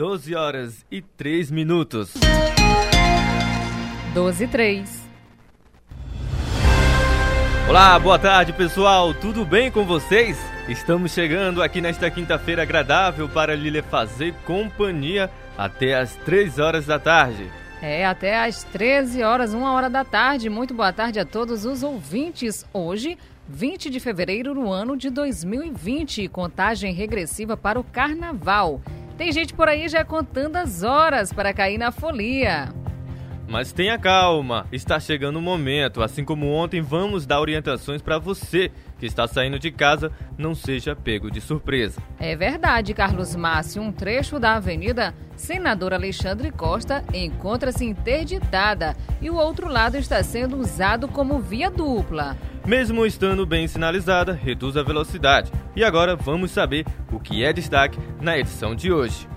12 horas e 3 minutos. 12 e 3. Olá, boa tarde pessoal, tudo bem com vocês? Estamos chegando aqui nesta quinta-feira agradável para lhe fazer companhia até às 3 horas da tarde. É, até às 13 horas, 1 hora da tarde. Muito boa tarde a todos os ouvintes. Hoje, 20 de fevereiro do ano de 2020, contagem regressiva para o carnaval. Tem gente por aí já contando as horas para cair na folia. Mas tenha calma, está chegando o momento. Assim como ontem, vamos dar orientações para você que está saindo de casa, não seja pego de surpresa. É verdade, Carlos Márcio. Um trecho da Avenida Senador Alexandre Costa encontra-se interditada e o outro lado está sendo usado como via dupla. Mesmo estando bem sinalizada, reduz a velocidade. E agora vamos saber o que é destaque na edição de hoje.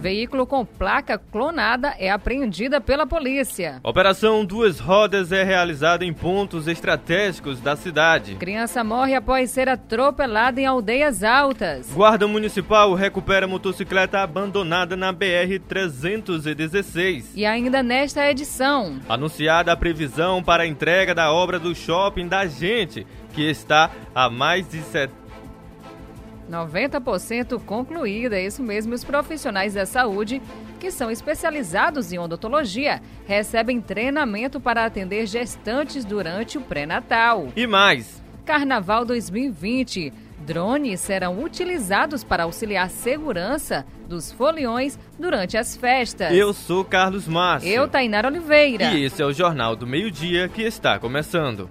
Veículo com placa clonada é apreendida pela polícia. Operação Duas Rodas é realizada em pontos estratégicos da cidade. Criança morre após ser atropelada em aldeias altas. Guarda Municipal recupera motocicleta abandonada na BR-316. E ainda nesta edição. Anunciada a previsão para a entrega da obra do shopping da gente, que está há mais de 70 90% concluída, é isso mesmo. Os profissionais da saúde, que são especializados em odontologia, recebem treinamento para atender gestantes durante o pré-natal. E mais: Carnaval 2020. Drones serão utilizados para auxiliar segurança dos foliões durante as festas. Eu sou Carlos Márcio. Eu, Tainara Oliveira. E esse é o Jornal do Meio-Dia que está começando.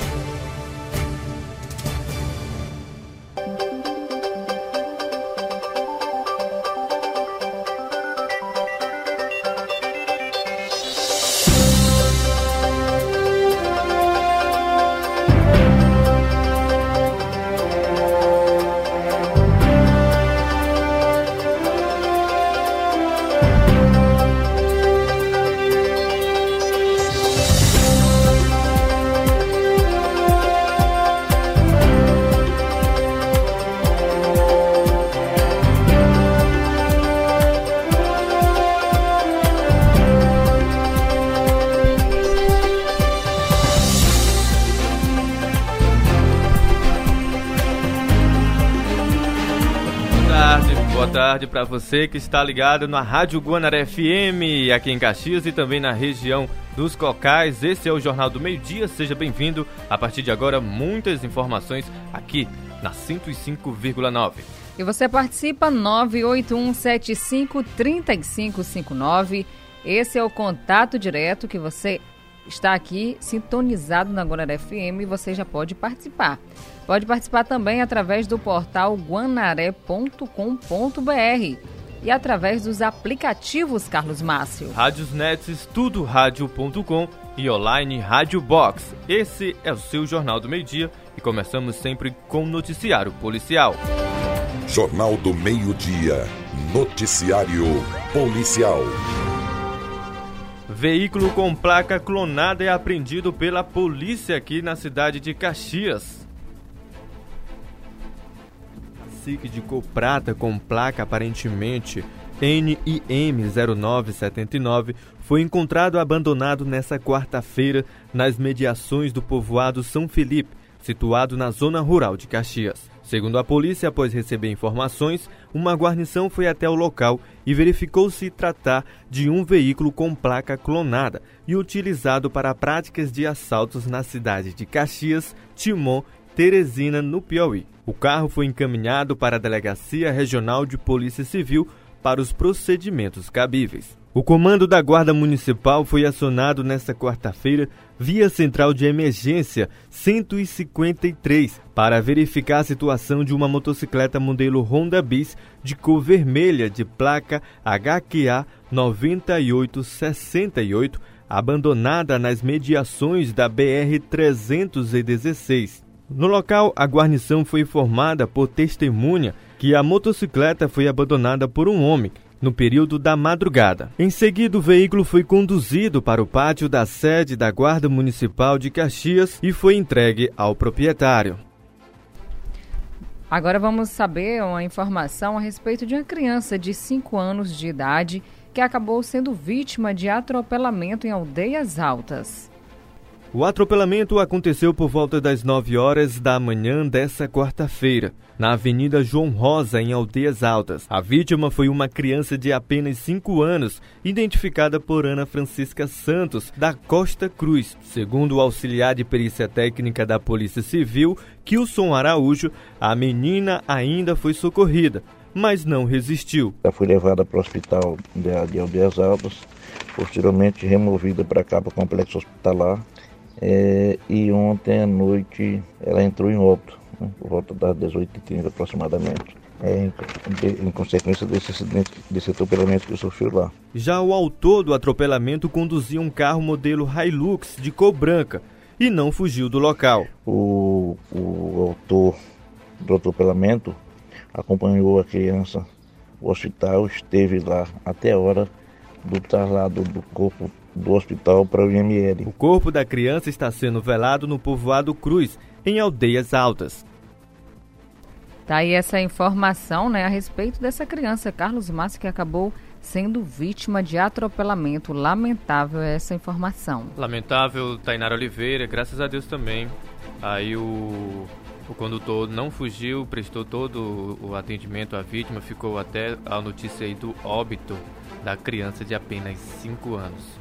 Tarde para você que está ligado na Rádio Guanaré FM, aqui em Caxias e também na região dos Cocais. Esse é o Jornal do Meio Dia, seja bem-vindo. A partir de agora, muitas informações aqui na 105,9. E você participa 981753559. Esse é o contato direto que você está aqui sintonizado na Guanaré FM e você já pode participar. Pode participar também através do portal guanaré.com.br e através dos aplicativos Carlos Márcio. Rádios Nets, tudo rádio.com e online Rádio Box. Esse é o seu Jornal do Meio Dia e começamos sempre com o noticiário policial. Jornal do Meio-Dia, noticiário policial. Veículo com placa clonada é apreendido pela polícia aqui na cidade de Caxias. Cacique de cor prata com placa aparentemente NIM0979 foi encontrado abandonado nesta quarta-feira nas mediações do povoado São Felipe, situado na zona rural de Caxias. Segundo a polícia, após receber informações, uma guarnição foi até o local e verificou se tratar de um veículo com placa clonada e utilizado para práticas de assaltos na cidade de Caxias, Timon, Teresina, no Piauí. O carro foi encaminhado para a Delegacia Regional de Polícia Civil para os procedimentos cabíveis. O comando da Guarda Municipal foi acionado nesta quarta-feira via Central de Emergência 153 para verificar a situação de uma motocicleta modelo Honda Bis de cor vermelha de placa HQA 9868 abandonada nas mediações da BR 316. No local, a guarnição foi informada por testemunha que a motocicleta foi abandonada por um homem no período da madrugada. Em seguida, o veículo foi conduzido para o pátio da sede da Guarda Municipal de Caxias e foi entregue ao proprietário. Agora vamos saber uma informação a respeito de uma criança de 5 anos de idade que acabou sendo vítima de atropelamento em aldeias altas. O atropelamento aconteceu por volta das 9 horas da manhã dessa quarta-feira, na Avenida João Rosa, em Aldeias Altas. A vítima foi uma criança de apenas 5 anos, identificada por Ana Francisca Santos, da Costa Cruz. Segundo o auxiliar de perícia técnica da Polícia Civil, Kilson Araújo, a menina ainda foi socorrida, mas não resistiu. Ela foi levada para o hospital de Aldeias Altas, posteriormente removida para cá para o complexo hospitalar é, e ontem à noite ela entrou em óbito, né, por volta das 18h30 aproximadamente. É, em, em, consequência desse acidente, desse atropelamento que sofreu lá. Já o autor do atropelamento conduzia um carro modelo Hilux de cor branca e não fugiu do local. O, o autor do atropelamento acompanhou a criança ao hospital, esteve lá até a hora do traslado do corpo do hospital para o IML. O corpo da criança está sendo velado no povoado Cruz, em Aldeias Altas. Tá aí essa informação, né, a respeito dessa criança, Carlos Massa, que acabou sendo vítima de atropelamento. Lamentável essa informação. Lamentável, Tainara Oliveira, graças a Deus também. Aí o, o condutor não fugiu, prestou todo o atendimento à vítima, ficou até a notícia aí do óbito da criança de apenas 5 anos.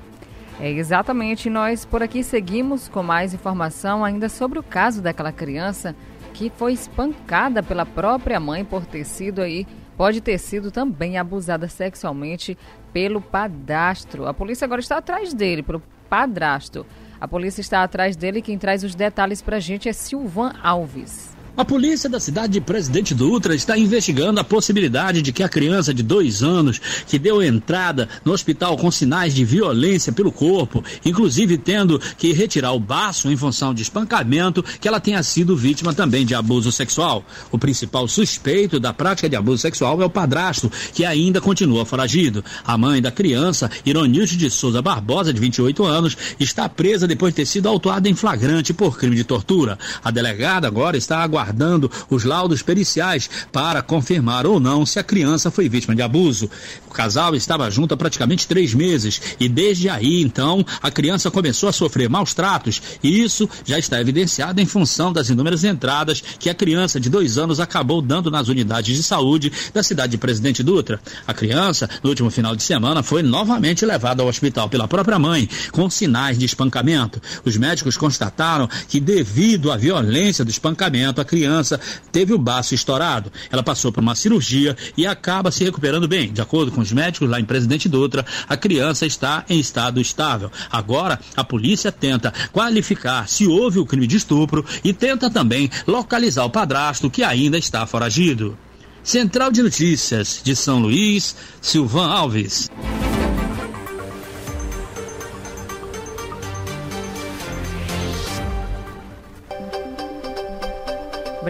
É, exatamente, nós por aqui seguimos com mais informação ainda sobre o caso daquela criança que foi espancada pela própria mãe por ter sido aí, pode ter sido também abusada sexualmente pelo padrasto. A polícia agora está atrás dele, pelo padrasto. A polícia está atrás dele quem traz os detalhes para a gente é Silvan Alves. A polícia da cidade de Presidente Dutra está investigando a possibilidade de que a criança de dois anos, que deu entrada no hospital com sinais de violência pelo corpo, inclusive tendo que retirar o baço em função de espancamento, que ela tenha sido vítima também de abuso sexual. O principal suspeito da prática de abuso sexual é o padrasto, que ainda continua foragido. A mãe da criança, Ironilde de Souza Barbosa, de 28 anos, está presa depois de ter sido autuada em flagrante por crime de tortura. A delegada agora está aguardando aguardando os laudos periciais para confirmar ou não se a criança foi vítima de abuso. O casal estava junto há praticamente três meses e desde aí, então, a criança começou a sofrer maus tratos e isso já está evidenciado em função das inúmeras entradas que a criança de dois anos acabou dando nas unidades de saúde da cidade de Presidente Dutra. A criança, no último final de semana, foi novamente levada ao hospital pela própria mãe, com sinais de espancamento. Os médicos constataram que, devido à violência do espancamento, criança teve o baço estourado. Ela passou por uma cirurgia e acaba se recuperando bem. De acordo com os médicos lá em Presidente Dutra, a criança está em estado estável. Agora, a polícia tenta qualificar se houve o crime de estupro e tenta também localizar o padrasto que ainda está foragido. Central de Notícias de São Luís, Silvan Alves.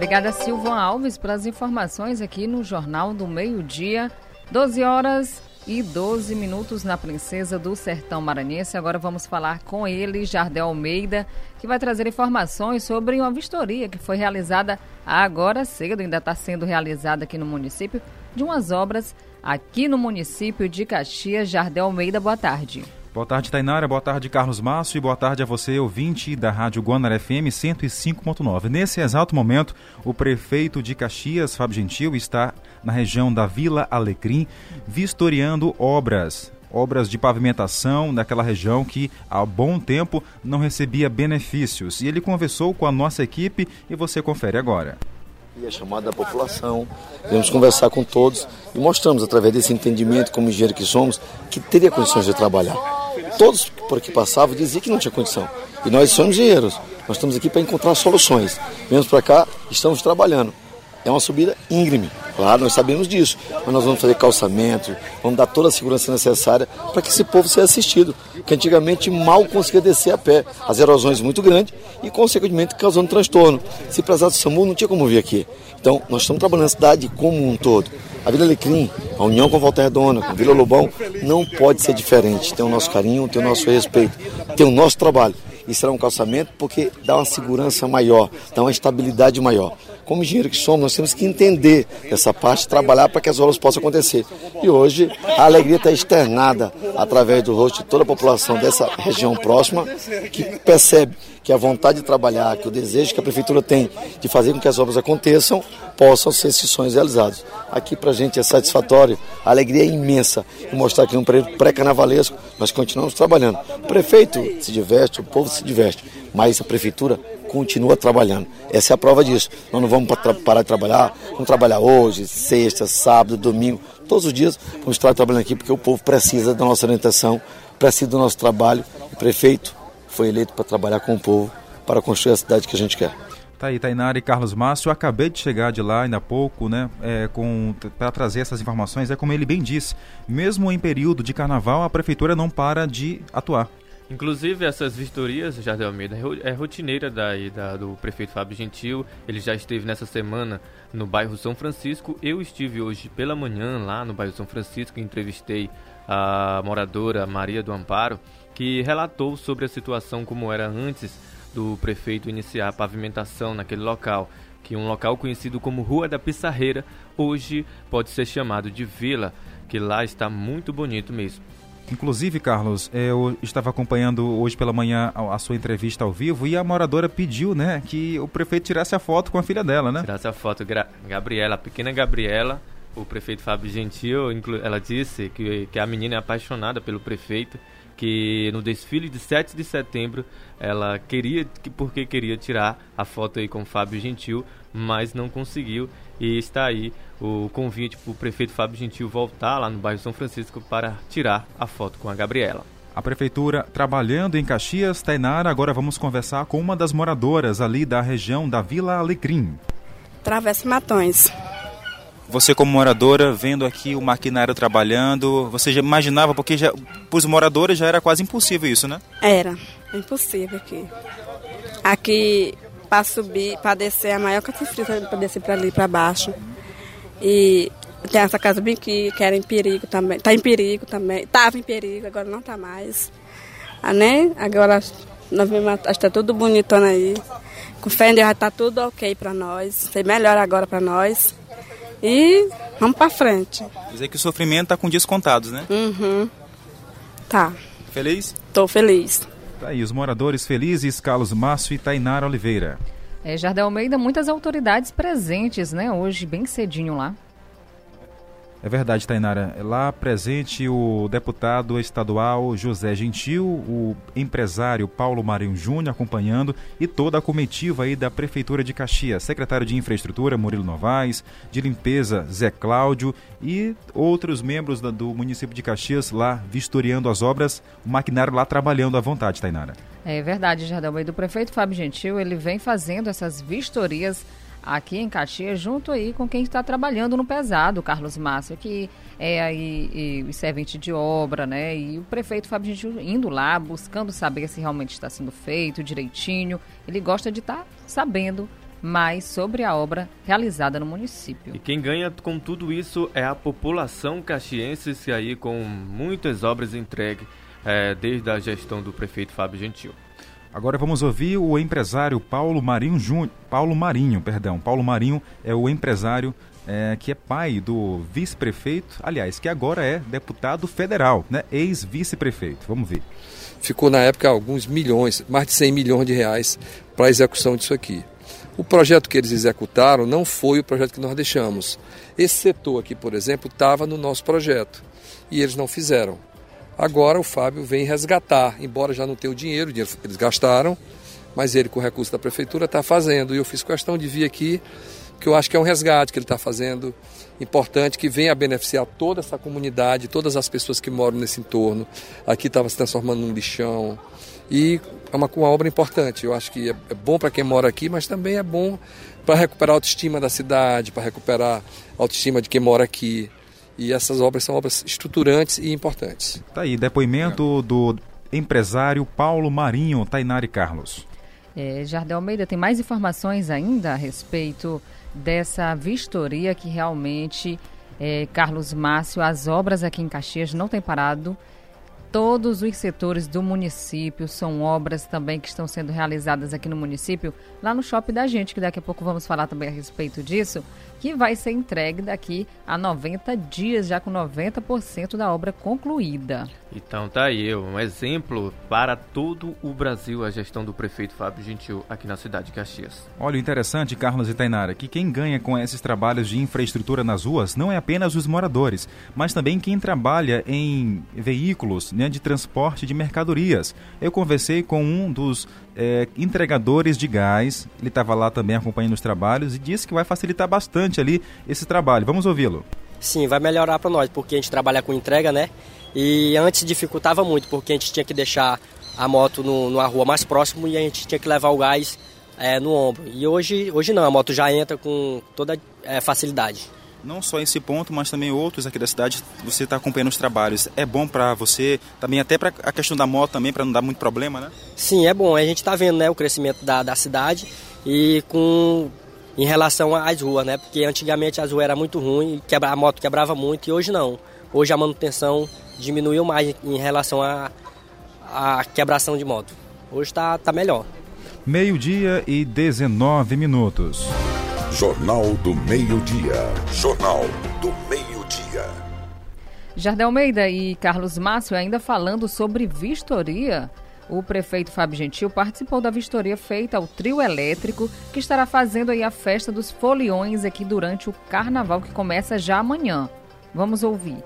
Obrigada, Silvan Alves, pelas informações aqui no Jornal do Meio-Dia. 12 horas e 12 minutos na Princesa do Sertão Maranhense. Agora vamos falar com ele, Jardel Almeida, que vai trazer informações sobre uma vistoria que foi realizada agora cedo, ainda está sendo realizada aqui no município, de umas obras aqui no município de Caxias. Jardel Almeida, boa tarde. Boa tarde, Tainara. Boa tarde, Carlos Márcio. E boa tarde a você, ouvinte da Rádio Guanara FM 105.9. Nesse exato momento, o prefeito de Caxias, Fábio Gentil, está na região da Vila Alecrim, vistoriando obras. Obras de pavimentação daquela região que há bom tempo não recebia benefícios. E ele conversou com a nossa equipe e você confere agora. e a chamada da população. Vamos conversar com todos e mostramos, através desse entendimento, como engenheiro que somos, que teria condições de trabalhar. Todos por aqui passavam diziam que não tinha condição. E nós somos engenheiros. Nós estamos aqui para encontrar soluções. Viemos para cá, estamos trabalhando. É uma subida íngreme, claro, nós sabemos disso. Mas nós vamos fazer calçamento, vamos dar toda a segurança necessária para que esse povo seja assistido. Que antigamente mal conseguia descer a pé. As erosões muito grandes e, consequentemente, causando transtorno. Se precisasse do SAMU, não tinha como vir aqui. Então, nós estamos trabalhando na cidade como um todo. A Vila Alecrim, a união com Volta Redonda, com Vila Lobão, não pode ser diferente. Tem o nosso carinho, tem o nosso respeito, tem o nosso trabalho. Isso será um calçamento porque dá uma segurança maior, dá uma estabilidade maior. Como engenheiro que somos, nós temos que entender essa parte, trabalhar para que as obras possam acontecer. E hoje a alegria está externada através do rosto de toda a população dessa região próxima, que percebe que a vontade de trabalhar, que o desejo que a prefeitura tem de fazer com que as obras aconteçam, possam ser esses sonhos realizados. Aqui para a gente é satisfatório, a alegria é imensa e mostrar que num período pré-carnavalesco nós continuamos trabalhando. O prefeito se diverte, o povo se diverte, mas a prefeitura continua trabalhando. Essa é a prova disso. Nós não vamos parar de trabalhar, vamos trabalhar hoje, sexta, sábado, domingo, todos os dias vamos estar trabalhando aqui porque o povo precisa da nossa orientação, precisa do nosso trabalho. O prefeito foi eleito para trabalhar com o povo, para construir a cidade que a gente quer. Tá aí, Tainara e Carlos Márcio. Eu acabei de chegar de lá ainda há pouco, né? É, para trazer essas informações. É como ele bem disse: mesmo em período de carnaval, a prefeitura não para de atuar. Inclusive, essas vistorias, Jardel Almeida, é rotineira daí, da, do prefeito Fábio Gentil. Ele já esteve nessa semana no bairro São Francisco. Eu estive hoje pela manhã lá no bairro São Francisco e entrevistei a moradora Maria do Amparo, que relatou sobre a situação como era antes do prefeito iniciar a pavimentação naquele local, que um local conhecido como Rua da Pissarreira hoje pode ser chamado de Vila, que lá está muito bonito mesmo. Inclusive, Carlos, eu estava acompanhando hoje pela manhã a sua entrevista ao vivo e a moradora pediu, né, que o prefeito tirasse a foto com a filha dela, né? Tirasse a foto, Gra Gabriela, a pequena Gabriela, o prefeito Fábio Gentil, ela disse que, que a menina é apaixonada pelo prefeito, que no desfile de 7 de setembro ela queria, porque queria tirar a foto aí com o Fábio Gentil, mas não conseguiu. E está aí o convite para o prefeito Fábio Gentil voltar lá no bairro São Francisco para tirar a foto com a Gabriela. A prefeitura trabalhando em Caxias, Tainara, agora vamos conversar com uma das moradoras ali da região da Vila Alecrim. Travessa Matões. Você como moradora, vendo aqui o maquinário trabalhando, você já imaginava, porque já, para os moradores já era quase impossível isso, né? Era, impossível aqui. Aqui para subir, para descer, é a maior catifrita para descer para ali, para baixo. E tem essa casa bem aqui, que era em perigo também. Está em perigo também. Estava em perigo, agora não está mais. Ah, né? Agora nós vimos, está tudo bonitona aí. Com fé já está tudo ok para nós. Sei melhor agora para nós. E vamos para frente. Dizer que o sofrimento está com descontados, né? Uhum. Tá. Feliz? Estou feliz. Tá aí, os moradores felizes, Carlos Márcio e Tainara Oliveira. É, Jardel Almeida, muitas autoridades presentes, né? Hoje, bem cedinho lá. É verdade, Tainara. É lá presente o deputado estadual José Gentil, o empresário Paulo Marinho Júnior acompanhando e toda a comitiva aí da Prefeitura de Caxias, secretário de Infraestrutura Murilo Novaes, de Limpeza Zé Cláudio e outros membros do município de Caxias lá vistoriando as obras, o maquinário lá trabalhando à vontade, Tainara. É verdade, Jardel. E do prefeito Fábio Gentil, ele vem fazendo essas vistorias aqui em Caxias, junto aí com quem está trabalhando no pesado, Carlos Márcio, que é aí o servente de obra, né? E o prefeito Fábio Gentil indo lá, buscando saber se realmente está sendo feito direitinho. Ele gosta de estar tá sabendo mais sobre a obra realizada no município. E quem ganha com tudo isso é a população caxiense, aí com muitas obras entregues é, desde a gestão do prefeito Fábio Gentil. Agora vamos ouvir o empresário Paulo Marinho Júnior. Paulo Marinho, perdão. Paulo Marinho é o empresário é, que é pai do vice-prefeito, aliás, que agora é deputado federal, né? Ex-vice-prefeito. Vamos ver. Ficou na época alguns milhões, mais de 100 milhões de reais para a execução disso aqui. O projeto que eles executaram não foi o projeto que nós deixamos. Esse setor aqui, por exemplo, estava no nosso projeto e eles não fizeram. Agora o Fábio vem resgatar, embora já não tenha o dinheiro, o dinheiro eles gastaram, mas ele com o recurso da prefeitura está fazendo. E eu fiz questão de vir aqui que eu acho que é um resgate que ele está fazendo, importante, que venha a beneficiar toda essa comunidade, todas as pessoas que moram nesse entorno. Aqui estava se transformando num lixão. E é uma, uma obra importante. Eu acho que é, é bom para quem mora aqui, mas também é bom para recuperar a autoestima da cidade, para recuperar a autoestima de quem mora aqui. E essas obras são obras estruturantes e importantes. Tá aí, depoimento do empresário Paulo Marinho, Tainari Carlos. É, Jardel Almeida, tem mais informações ainda a respeito dessa vistoria que realmente, é, Carlos Márcio, as obras aqui em Caxias não têm parado todos os setores do município. São obras também que estão sendo realizadas aqui no município, lá no shopping da gente, que daqui a pouco vamos falar também a respeito disso, que vai ser entregue daqui a 90 dias, já com 90% da obra concluída. Então tá aí, um exemplo para todo o Brasil a gestão do prefeito Fábio Gentil aqui na cidade de Caxias. Olha, o interessante, Carlos e Tainara, que quem ganha com esses trabalhos de infraestrutura nas ruas não é apenas os moradores, mas também quem trabalha em veículos né, de transporte de mercadorias. Eu conversei com um dos é, entregadores de gás, ele estava lá também acompanhando os trabalhos e disse que vai facilitar bastante ali esse trabalho. Vamos ouvi-lo. Sim, vai melhorar para nós, porque a gente trabalha com entrega, né? E antes dificultava muito, porque a gente tinha que deixar a moto no, numa rua mais próxima e a gente tinha que levar o gás é, no ombro. E hoje, hoje não, a moto já entra com toda é, facilidade. Não só esse ponto, mas também outros aqui da cidade, você está acompanhando os trabalhos. É bom para você, também até para a questão da moto também, para não dar muito problema, né? Sim, é bom. A gente está vendo né, o crescimento da, da cidade e com em relação às ruas, né? Porque antigamente as ruas era muito ruim, quebra, a moto quebrava muito e hoje não. Hoje a manutenção diminuiu mais em relação à a, a, quebração de moto. Hoje está tá melhor. Meio-dia e 19 minutos. Jornal do Meio-Dia. Jornal do Meio-Dia. Jardel Almeida e Carlos Márcio ainda falando sobre vistoria. O prefeito Fábio Gentil participou da vistoria feita ao trio elétrico, que estará fazendo aí a festa dos foliões aqui durante o carnaval que começa já amanhã. Vamos ouvir.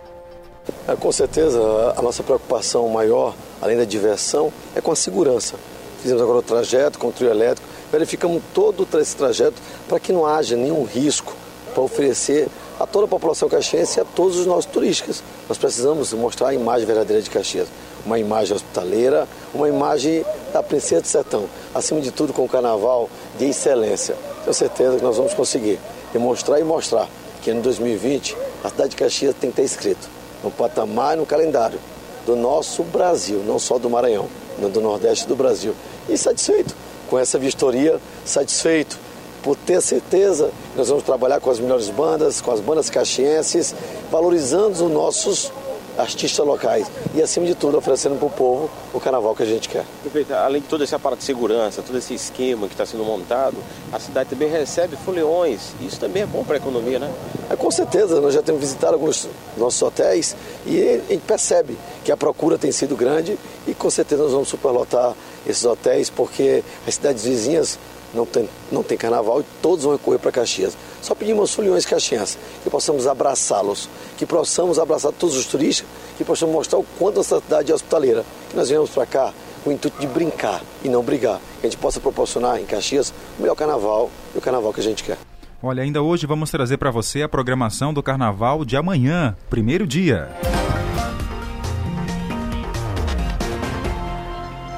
É, com certeza, a nossa preocupação maior, além da diversão, é com a segurança. Fizemos agora o trajeto com o trio elétrico, verificamos todo esse trajeto para que não haja nenhum risco para oferecer a toda a população caxiense e a todos os nossos turistas. Nós precisamos mostrar a imagem verdadeira de Caxias, uma imagem hospitaleira, uma imagem da princesa do sertão, acima de tudo com o carnaval de excelência. Tenho certeza que nós vamos conseguir demonstrar e mostrar que em 2020 a cidade de Caxias tem que ter escrito no patamar e no calendário do nosso Brasil, não só do Maranhão, mas do Nordeste do Brasil. E satisfeito com essa vistoria, satisfeito por ter certeza que nós vamos trabalhar com as melhores bandas, com as bandas caxienses, valorizando os nossos artistas locais e, acima de tudo, oferecendo para o povo o carnaval que a gente quer. Perfeito. Além de todo esse aparato de segurança, todo esse esquema que está sendo montado, a cidade também recebe foliões. Isso também é bom para a economia, né? É, com certeza. Nós já temos visitado alguns nossos hotéis e a gente percebe que a procura tem sido grande e, com certeza, nós vamos superlotar esses hotéis porque as cidades vizinhas não tem, não tem carnaval e todos vão correr para Caxias. Só pedimos aos foliões caxienses que possamos abraçá-los, que possamos abraçar todos os turistas, que possamos mostrar o quanto essa cidade é hospitaleira, que nós viemos para cá com o intuito de brincar e não brigar, que a gente possa proporcionar em Caxias o melhor carnaval e o carnaval que a gente quer. Olha, ainda hoje vamos trazer para você a programação do carnaval de amanhã, primeiro dia.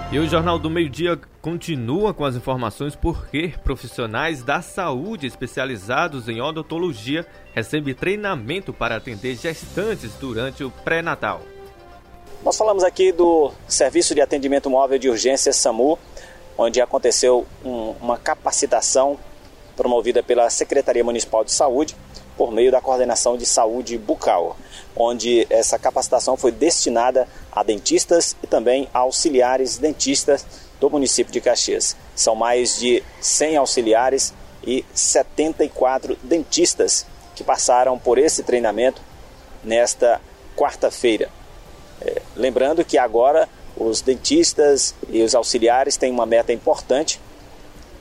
E o Jornal do Meio Dia continua com as informações porque profissionais da saúde especializados em odontologia recebem treinamento para atender gestantes durante o pré-natal. Nós falamos aqui do Serviço de Atendimento Móvel de Urgência SAMU, onde aconteceu um, uma capacitação promovida pela Secretaria Municipal de Saúde por meio da Coordenação de Saúde Bucal, onde essa capacitação foi destinada a dentistas e também a auxiliares dentistas do município de Caxias. São mais de 100 auxiliares e 74 dentistas que passaram por esse treinamento nesta quarta-feira. É, lembrando que agora os dentistas e os auxiliares têm uma meta importante,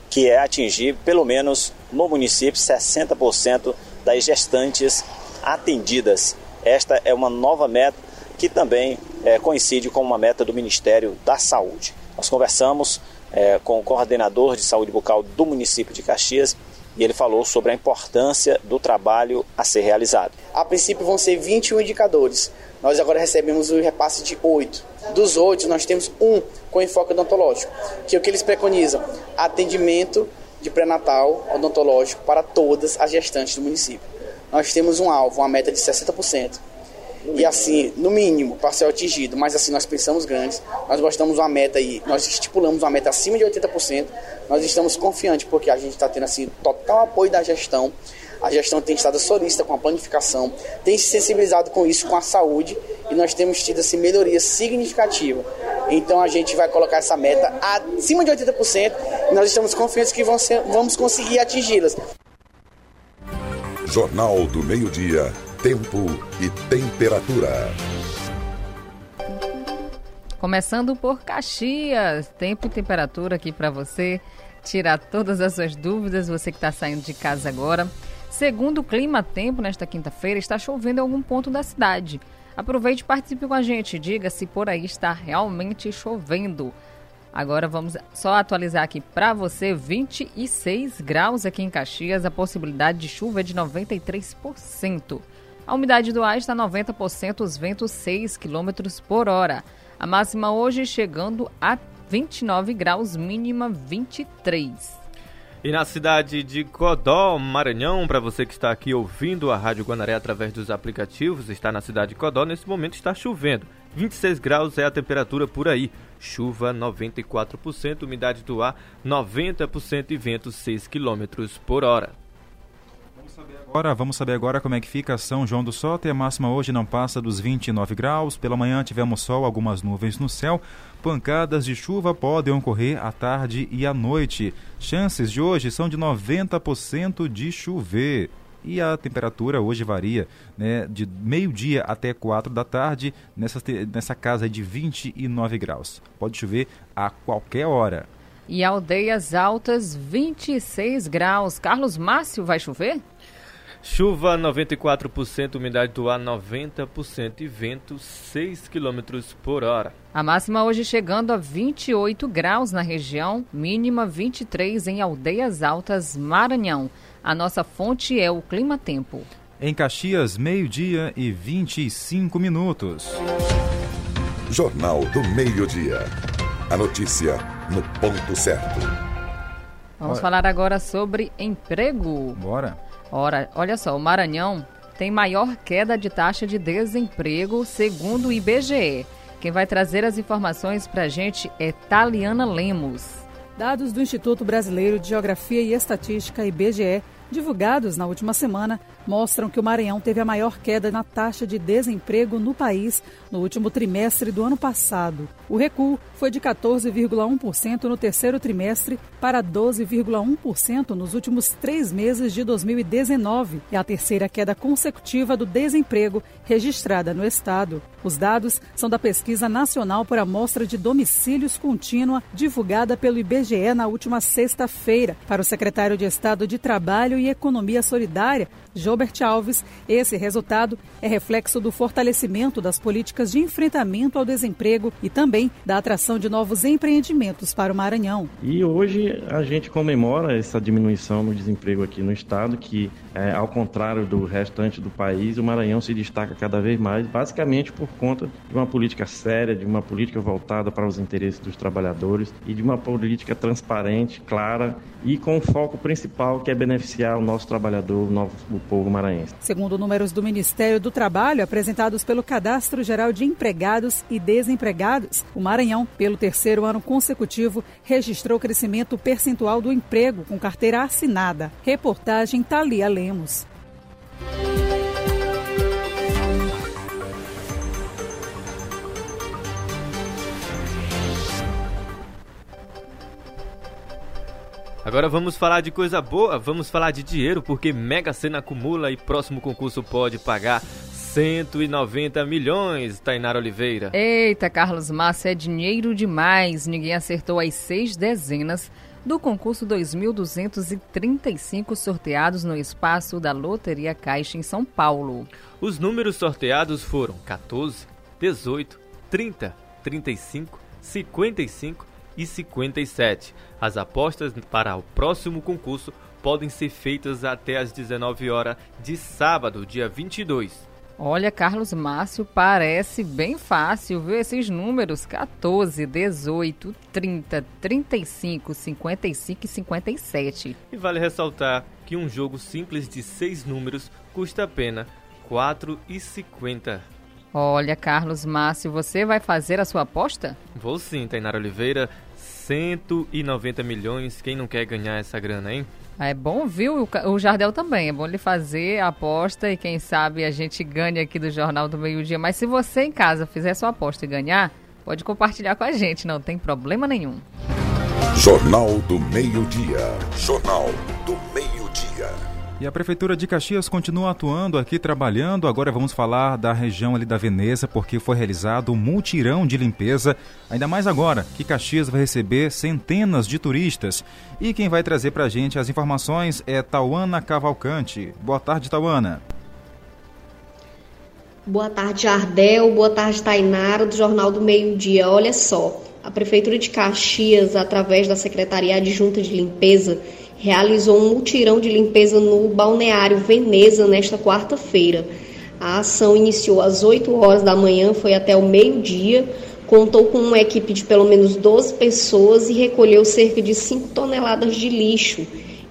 que é atingir pelo menos no município 60% das gestantes atendidas. Esta é uma nova meta que também é, coincide com uma meta do Ministério da Saúde. Nós conversamos é, com o coordenador de saúde bucal do município de Caxias e ele falou sobre a importância do trabalho a ser realizado. A princípio vão ser 21 indicadores. Nós agora recebemos o repasse de 8. Dos 8, nós temos um com enfoque odontológico, que é o que eles preconizam: atendimento de pré-natal odontológico para todas as gestantes do município. Nós temos um alvo, uma meta de 60%. E assim, no mínimo, para ser atingido, mas assim, nós pensamos grandes, nós gostamos uma meta aí, nós estipulamos uma meta acima de 80%, nós estamos confiantes porque a gente está tendo assim total apoio da gestão, a gestão tem estado solícita com a planificação, tem se sensibilizado com isso, com a saúde, e nós temos tido assim, melhoria significativa. Então a gente vai colocar essa meta acima de 80% e nós estamos confiantes que vamos conseguir atingi-las. Jornal do Meio-Dia tempo e temperatura. Começando por Caxias, tempo e temperatura aqui para você tirar todas as suas dúvidas, você que está saindo de casa agora. Segundo o clima tempo nesta quinta-feira, está chovendo em algum ponto da cidade. Aproveite e participe com a gente, diga se por aí está realmente chovendo. Agora vamos só atualizar aqui para você: 26 graus aqui em Caxias, a possibilidade de chuva é de 93%. A umidade do ar está 90%, os ventos 6 km por hora. A máxima hoje chegando a 29 graus, mínima 23. E na cidade de Codó, Maranhão, para você que está aqui ouvindo a Rádio Guanaré através dos aplicativos, está na cidade de Codó, nesse momento está chovendo. 26 graus é a temperatura por aí. Chuva 94%, umidade do ar 90% e vento 6 km por hora. Agora, vamos saber agora como é que fica São João do Soto. A máxima hoje não passa dos 29 graus. Pela manhã tivemos sol, algumas nuvens no céu. Pancadas de chuva podem ocorrer à tarde e à noite. Chances de hoje são de 90% de chover. E a temperatura hoje varia né, de meio-dia até 4 da tarde, nessa, nessa casa de 29 graus. Pode chover a qualquer hora. E aldeias altas, 26 graus. Carlos Márcio, vai chover? Chuva 94%, umidade do ar 90% e vento 6 km por hora. A máxima hoje chegando a 28 graus na região, mínima 23 em Aldeias Altas, Maranhão. A nossa fonte é o Clima Tempo. Em Caxias, meio-dia e 25 minutos. Jornal do Meio-Dia. A notícia no ponto certo. Vamos falar agora sobre emprego. Bora. Ora, olha só, o Maranhão tem maior queda de taxa de desemprego, segundo o IBGE. Quem vai trazer as informações para a gente é Taliana Lemos. Dados do Instituto Brasileiro de Geografia e Estatística, IBGE, divulgados na última semana, mostram que o Maranhão teve a maior queda na taxa de desemprego no país no último trimestre do ano passado. O recuo foi de 14,1% no terceiro trimestre para 12,1% nos últimos três meses de 2019. É a terceira queda consecutiva do desemprego registrada no estado. Os dados são da Pesquisa Nacional por Amostra de Domicílios Contínua, divulgada pelo IBGE na última sexta-feira. Para o secretário de Estado de Trabalho e Economia Solidária, Gilbert Alves, esse resultado é reflexo do fortalecimento das políticas de enfrentamento ao desemprego e também da atração de novos empreendimentos para o Maranhão. E hoje a gente comemora essa diminuição no desemprego aqui no estado, que é, ao contrário do restante do país, o Maranhão se destaca cada vez mais, basicamente por conta de uma política séria, de uma política voltada para os interesses dos trabalhadores e de uma política transparente, clara e com foco principal que é beneficiar o nosso trabalhador, o o povo maranhense. Segundo números do Ministério do Trabalho apresentados pelo Cadastro Geral de Empregados e Desempregados, o Maranhão, pelo terceiro ano consecutivo, registrou crescimento percentual do emprego com carteira assinada. Reportagem Thalia Lemos. Agora vamos falar de coisa boa, vamos falar de dinheiro, porque Mega Sena acumula e próximo concurso pode pagar 190 milhões, Tainara Oliveira. Eita, Carlos Massa, é dinheiro demais. Ninguém acertou as seis dezenas do concurso 2.235 sorteados no espaço da Loteria Caixa em São Paulo. Os números sorteados foram 14, 18, 30, 35, 55 e 57. As apostas para o próximo concurso podem ser feitas até às 19 horas de sábado, dia 22. Olha, Carlos Márcio, parece bem fácil, viu? Esses números 14, 18, 30, 35, 55 e 57. E vale ressaltar que um jogo simples de seis números custa apenas R$ 4,50. Olha, Carlos Márcio, você vai fazer a sua aposta? Vou sim, Tainara Oliveira. 190 milhões, quem não quer ganhar essa grana, hein? É bom, viu? O Jardel também. É bom ele fazer a aposta e quem sabe a gente ganha aqui do Jornal do Meio Dia. Mas se você em casa fizer sua aposta e ganhar, pode compartilhar com a gente, não tem problema nenhum. Jornal do Meio Dia. Jornal do Meio Dia. E a Prefeitura de Caxias continua atuando aqui, trabalhando. Agora vamos falar da região ali da Veneza, porque foi realizado um multirão de limpeza. Ainda mais agora que Caxias vai receber centenas de turistas. E quem vai trazer para a gente as informações é Tauana Cavalcante. Boa tarde, Tauana. Boa tarde, Ardel. Boa tarde, Tainara, do Jornal do Meio Dia. Olha só, a Prefeitura de Caxias, através da Secretaria Adjunta de Limpeza, realizou um mutirão de limpeza no balneário Veneza nesta quarta-feira. A ação iniciou às 8 horas da manhã, foi até o meio-dia, contou com uma equipe de pelo menos 12 pessoas e recolheu cerca de 5 toneladas de lixo,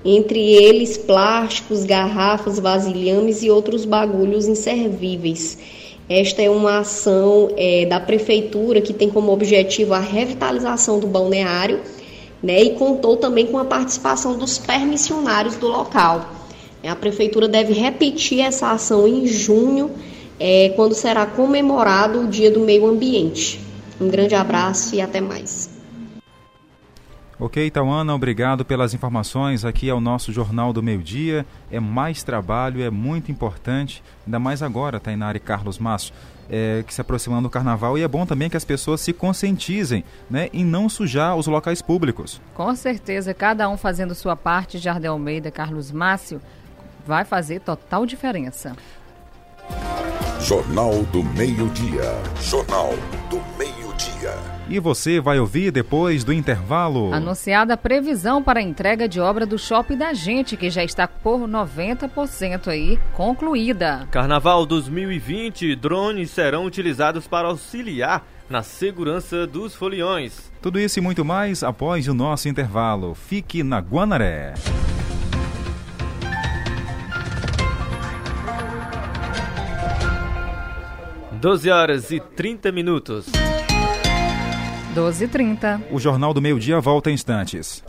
entre eles plásticos, garrafas, vasilhames e outros bagulhos inservíveis. Esta é uma ação é, da prefeitura que tem como objetivo a revitalização do balneário né, e contou também com a participação dos permissionários do local. A prefeitura deve repetir essa ação em junho, é, quando será comemorado o Dia do Meio Ambiente. Um grande abraço e até mais. Ok, Tauana, obrigado pelas informações. Aqui é o nosso Jornal do Meio Dia. É mais trabalho, é muito importante, ainda mais agora, Tainara e Carlos Masso é, que se aproximando do carnaval e é bom também que as pessoas se conscientizem né, em não sujar os locais públicos. Com certeza, cada um fazendo sua parte, Jardel Almeida, Carlos Márcio, vai fazer total diferença. Jornal do Meio-Dia. Jornal do Meio-Dia. E você vai ouvir depois do intervalo. Anunciada a previsão para a entrega de obra do Shopping da Gente, que já está por 90% aí concluída. Carnaval 2020, drones serão utilizados para auxiliar na segurança dos foliões. Tudo isso e muito mais após o nosso intervalo. Fique na Guanaré. Doze horas e 30 minutos. 12h30. O Jornal do Meio Dia volta em instantes.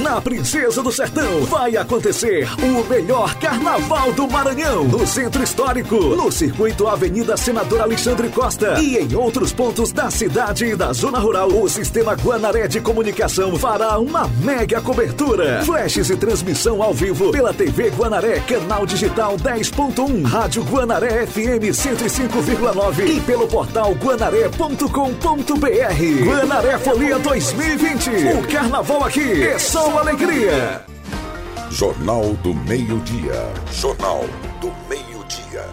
Na Princesa do Sertão vai acontecer o melhor carnaval do Maranhão, no Centro Histórico, no Circuito Avenida Senador Alexandre Costa e em outros pontos da cidade e da zona rural. O Sistema Guanaré de Comunicação fará uma mega cobertura. Flashes e transmissão ao vivo pela TV Guanaré, canal digital 10.1, Rádio Guanaré FM 105,9 e pelo portal guanaré.com.br. Guanaré Folia 2020. O carnaval aqui é só com alegria. Jornal do Meio-Dia. Jornal do Meio-Dia.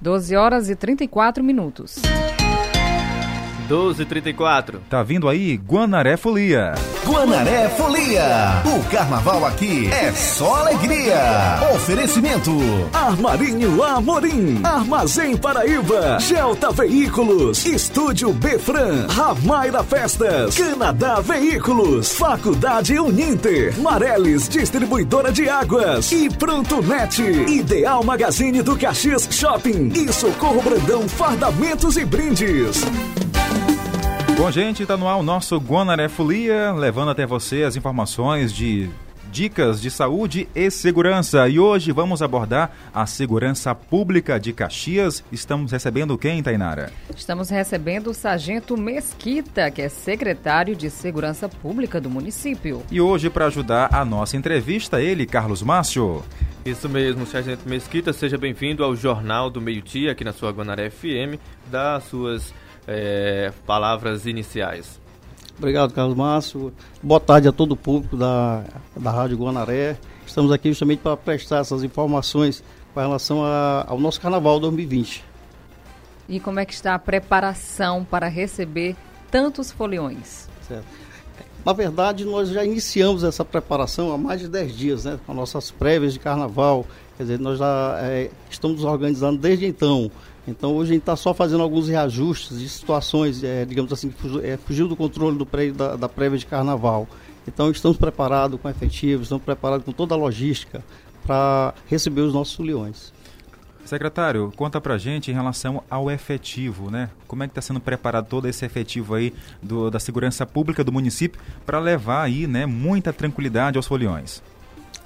12 horas e 34 minutos. 1234. Tá vindo aí Guanaré Folia. Guanaré Folia. O carnaval aqui é só alegria. Oferecimento: Armarinho Amorim, Armazém Paraíba, Gelta Veículos, Estúdio Befran, Ramaira Festas, Canadá Veículos, Faculdade Uninter, Mareles Distribuidora de Águas. E Pronto Net, Ideal Magazine do Caxias Shopping. E Socorro Brandão Fardamentos e Brindes. Bom, gente, está no ar o nosso Guanaré Folia, levando até você as informações de dicas de saúde e segurança. E hoje vamos abordar a segurança pública de Caxias. Estamos recebendo quem, Tainara? Estamos recebendo o Sargento Mesquita, que é secretário de Segurança Pública do município. E hoje, para ajudar a nossa entrevista, ele, Carlos Márcio. Isso mesmo, Sargento Mesquita, seja bem-vindo ao Jornal do Meio Dia, aqui na sua Guanaré FM, das suas é, palavras iniciais. Obrigado, Carlos Márcio. Boa tarde a todo o público da, da Rádio Guanaré. Estamos aqui justamente para prestar essas informações com relação a, ao nosso Carnaval 2020. E como é que está a preparação para receber tantos foliões? Certo. Na verdade, nós já iniciamos essa preparação há mais de 10 dias, né? Com nossas prévias de carnaval. Quer dizer, nós já é, estamos organizando desde então. Então hoje a gente está só fazendo alguns reajustes de situações, é, digamos assim, que fugiu, é, fugiu do controle do da, da prévia de carnaval. Então estamos preparados com efetivos, estamos preparados com toda a logística para receber os nossos foliões. Secretário, conta pra gente em relação ao efetivo, né? Como é que está sendo preparado todo esse efetivo aí do, da segurança pública do município para levar aí, né, muita tranquilidade aos foliões?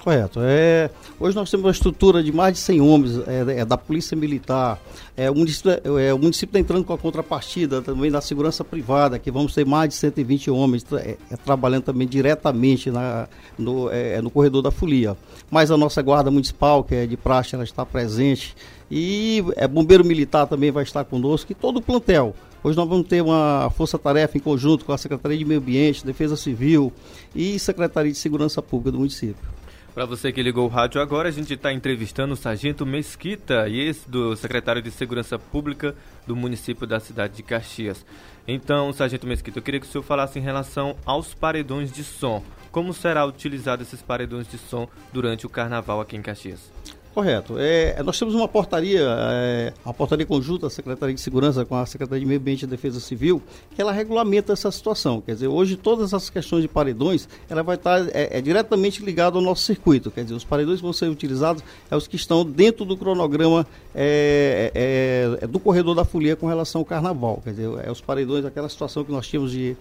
Correto. É, hoje nós temos uma estrutura de mais de 100 homens é, é da Polícia Militar. É, o, município, é, o município está entrando com a contrapartida também da segurança privada, que vamos ter mais de 120 homens é, é, trabalhando também diretamente na, no, é, no corredor da folia. Mas a nossa Guarda Municipal, que é de praxe, ela está presente. E é, Bombeiro Militar também vai estar conosco e todo o plantel. Hoje nós vamos ter uma força-tarefa em conjunto com a Secretaria de Meio Ambiente, Defesa Civil e Secretaria de Segurança Pública do município. Para você que ligou o rádio agora, a gente está entrevistando o Sargento Mesquita, e esse do secretário de Segurança Pública do município da cidade de Caxias. Então, Sargento Mesquita, eu queria que o senhor falasse em relação aos paredões de som. Como será utilizado esses paredões de som durante o carnaval aqui em Caxias? Correto. É, nós temos uma portaria, é, a portaria conjunta da Secretaria de Segurança com a Secretaria de Meio Ambiente e Defesa Civil, que ela regulamenta essa situação. Quer dizer, hoje todas as questões de paredões, ela vai estar é, é diretamente ligada ao nosso circuito. Quer dizer, os paredões que vão ser utilizados é os que estão dentro do cronograma é, é, é do corredor da folia com relação ao carnaval. Quer dizer, é os paredões, aquela situação que nós tínhamos de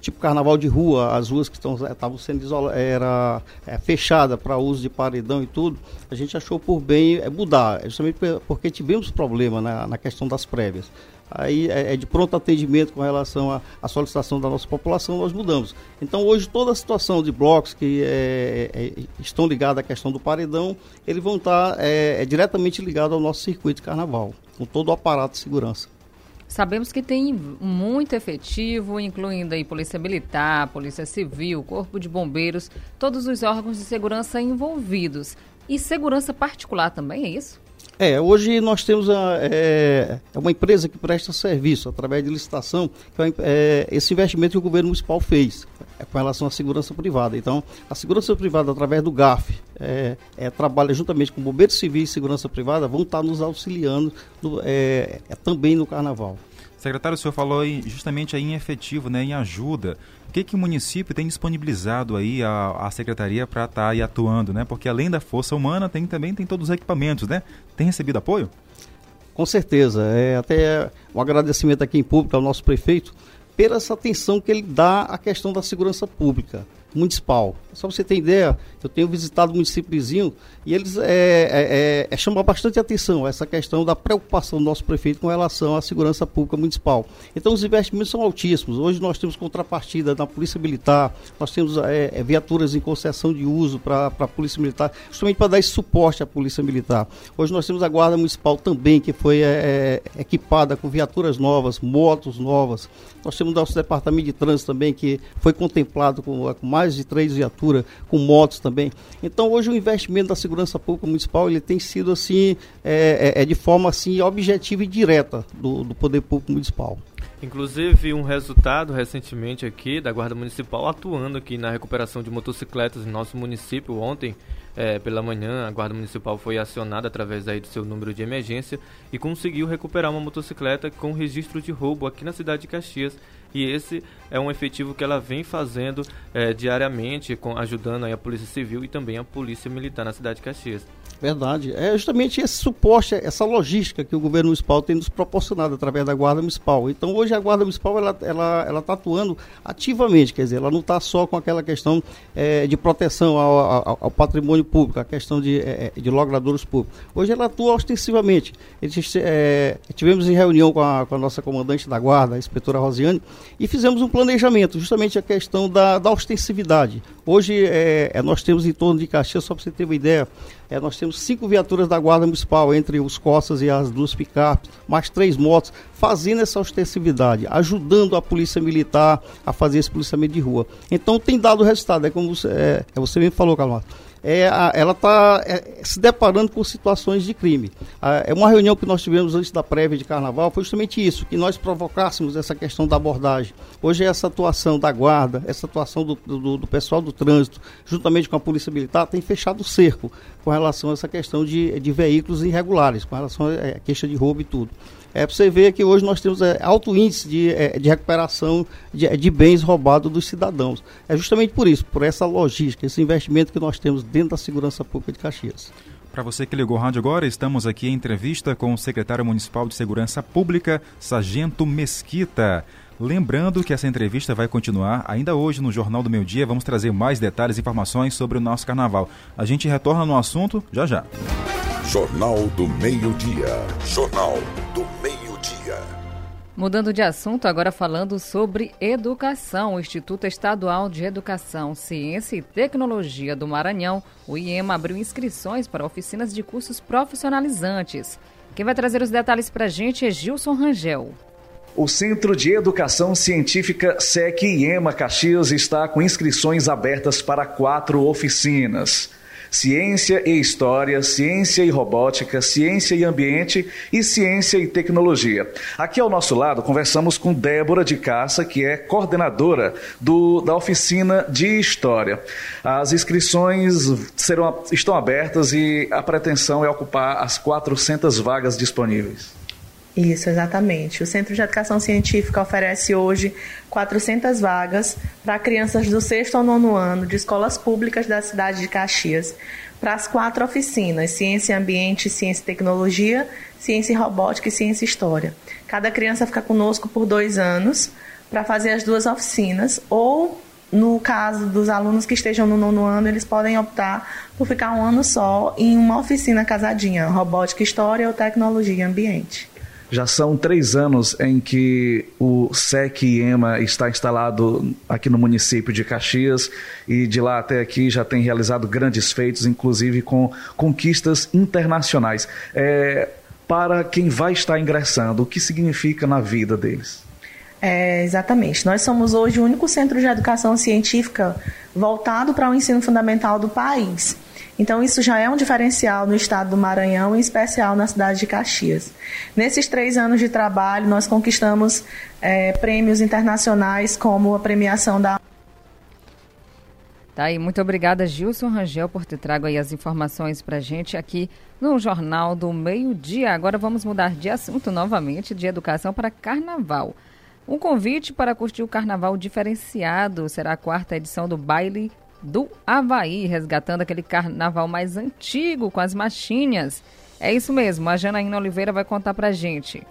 tipo carnaval de rua, as ruas que estão, estavam sendo isoladas, era fechada para uso de paredão e tudo a gente achou por bem é, mudar, justamente porque tivemos problema na, na questão das prévias. Aí é, é de pronto atendimento com relação à, solicitação da nossa população, nós mudamos. Então hoje toda a situação de blocos que é, é, estão ligados à questão do paredão, eles vão estar é, é diretamente ligados ao nosso circuito de carnaval, com todo o aparato de segurança. Sabemos que tem muito efetivo, incluindo aí Polícia Militar, Polícia Civil, Corpo de Bombeiros, todos os órgãos de segurança envolvidos. E segurança particular também, é isso? É, hoje nós temos a, é, é uma empresa que presta serviço através de licitação, que é, é, esse investimento que o governo municipal fez é, com relação à segurança privada. Então, a segurança privada, através do GAF, é, é, trabalha juntamente com bombeiros civis e segurança privada, vão estar nos auxiliando no, é, é, também no carnaval. Secretário, o senhor falou justamente aí em efetivo, né, em ajuda. Que, que o município tem disponibilizado aí a, a secretaria para estar tá aí atuando, né? Porque além da força humana, tem também tem todos os equipamentos, né? Tem recebido apoio? Com certeza. É até um agradecimento aqui em público ao nosso prefeito pela essa atenção que ele dá à questão da segurança pública municipal. Só você ter ideia, eu tenho visitado o município vizinho e eles é, é, é, chamam bastante atenção essa questão da preocupação do nosso prefeito com relação à segurança pública municipal. Então os investimentos são altíssimos. Hoje nós temos contrapartida da Polícia Militar, nós temos é, viaturas em concessão de uso para a Polícia Militar, justamente para dar esse suporte à Polícia Militar. Hoje nós temos a Guarda Municipal também, que foi equipada com viaturas novas, motos novas. Nós temos o nosso Departamento de Trânsito também, que foi contemplado com, com mais mais de três viaturas, com motos também. Então hoje o investimento da segurança pública municipal ele tem sido assim, é, é, é de forma assim objetiva e direta do, do poder público municipal. Inclusive um resultado recentemente aqui da Guarda Municipal atuando aqui na recuperação de motocicletas em nosso município ontem é, pela manhã a Guarda Municipal foi acionada através aí do seu número de emergência e conseguiu recuperar uma motocicleta com registro de roubo aqui na cidade de Caxias e esse é um efetivo que ela vem fazendo é, diariamente, com, ajudando a Polícia Civil e também a Polícia Militar na cidade de Caxias. Verdade. É justamente esse suporte, essa logística que o governo municipal tem nos proporcionado através da Guarda Municipal. Então, hoje a Guarda Municipal ela está ela, ela tá atuando ativamente, quer dizer, ela não está só com aquela questão é, de proteção ao, ao, ao, patrimônio público, a questão de, é, de logradouros públicos. Hoje ela atua ostensivamente. Eles, é, tivemos em reunião com a, com a nossa comandante da Guarda, a inspetora Rosiane, e fizemos um planejamento, justamente a questão da, da ostensividade. Hoje é, é, nós temos em torno de Caxias, só para você ter uma ideia, é, nós temos cinco viaturas da Guarda Municipal, entre os costas e as duas picapes, mais três motos, fazendo essa ostensividade, ajudando a Polícia Militar a fazer esse policiamento de rua. Então tem dado resultado, é como você, é, é você mesmo falou, Calma é, ela está é, se deparando com situações de crime. É uma reunião que nós tivemos antes da prévia de carnaval foi justamente isso, que nós provocássemos essa questão da abordagem. Hoje essa atuação da guarda, essa atuação do, do, do pessoal do trânsito, juntamente com a Polícia Militar, tem fechado o cerco com relação a essa questão de, de veículos irregulares, com relação à é, queixa de roubo e tudo. É para você ver que hoje nós temos é, alto índice de, é, de recuperação de, de, bens roubados dos cidadãos. É justamente por isso, por essa logística, esse investimento que nós temos dentro da segurança pública de Caxias. Para você que ligou o rádio agora, estamos aqui em entrevista com o secretário municipal de Segurança Pública, Sargento Mesquita. Lembrando que essa entrevista vai continuar ainda hoje no Jornal do Meio Dia. Vamos trazer mais detalhes e informações sobre o nosso carnaval. A gente retorna no assunto já já. Jornal do Meio-Dia. Jornal do Meio-Dia. Mudando de assunto, agora falando sobre educação. O Instituto Estadual de Educação, Ciência e Tecnologia do Maranhão, o IEMA, abriu inscrições para oficinas de cursos profissionalizantes. Quem vai trazer os detalhes para a gente é Gilson Rangel. O Centro de Educação Científica SEC IEMA Caxias está com inscrições abertas para quatro oficinas. Ciência e História, Ciência e Robótica, Ciência e Ambiente e Ciência e Tecnologia. Aqui ao nosso lado conversamos com Débora de Caça, que é coordenadora do, da oficina de História. As inscrições serão, estão abertas e a pretensão é ocupar as 400 vagas disponíveis. Isso, exatamente. O Centro de Educação Científica oferece hoje 400 vagas para crianças do sexto ao nono ano de escolas públicas da cidade de Caxias, para as quatro oficinas: Ciência Ambiente, Ciência e Tecnologia, Ciência Robótica e Ciência e História. Cada criança fica conosco por dois anos para fazer as duas oficinas, ou no caso dos alunos que estejam no nono ano, eles podem optar por ficar um ano só em uma oficina casadinha, Robótica, História ou Tecnologia e Ambiente. Já são três anos em que o SEC IEMA está instalado aqui no município de Caxias e de lá até aqui já tem realizado grandes feitos, inclusive com conquistas internacionais. É, para quem vai estar ingressando, o que significa na vida deles? É, exatamente. Nós somos hoje o único centro de educação científica voltado para o ensino fundamental do país. Então, isso já é um diferencial no estado do Maranhão, em especial na cidade de Caxias. Nesses três anos de trabalho, nós conquistamos é, prêmios internacionais, como a premiação da. Tá aí, muito obrigada, Gilson Rangel, por ter trago aí as informações para gente aqui no Jornal do Meio Dia. Agora vamos mudar de assunto novamente, de educação para carnaval. Um convite para curtir o carnaval diferenciado será a quarta edição do Baile do Havaí, resgatando aquele carnaval mais antigo com as machinhas. É isso mesmo, a Janaína Oliveira vai contar pra gente.